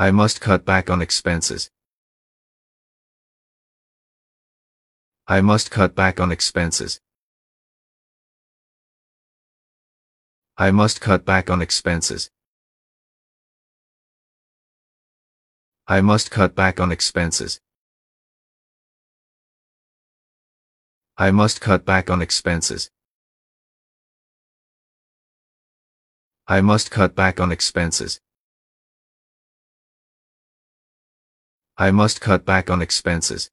I must cut back on expenses. I must cut back on expenses. I must cut back on expenses. I must cut back on expenses. I must cut back on expenses. I must cut back on expenses. I must cut back on expenses.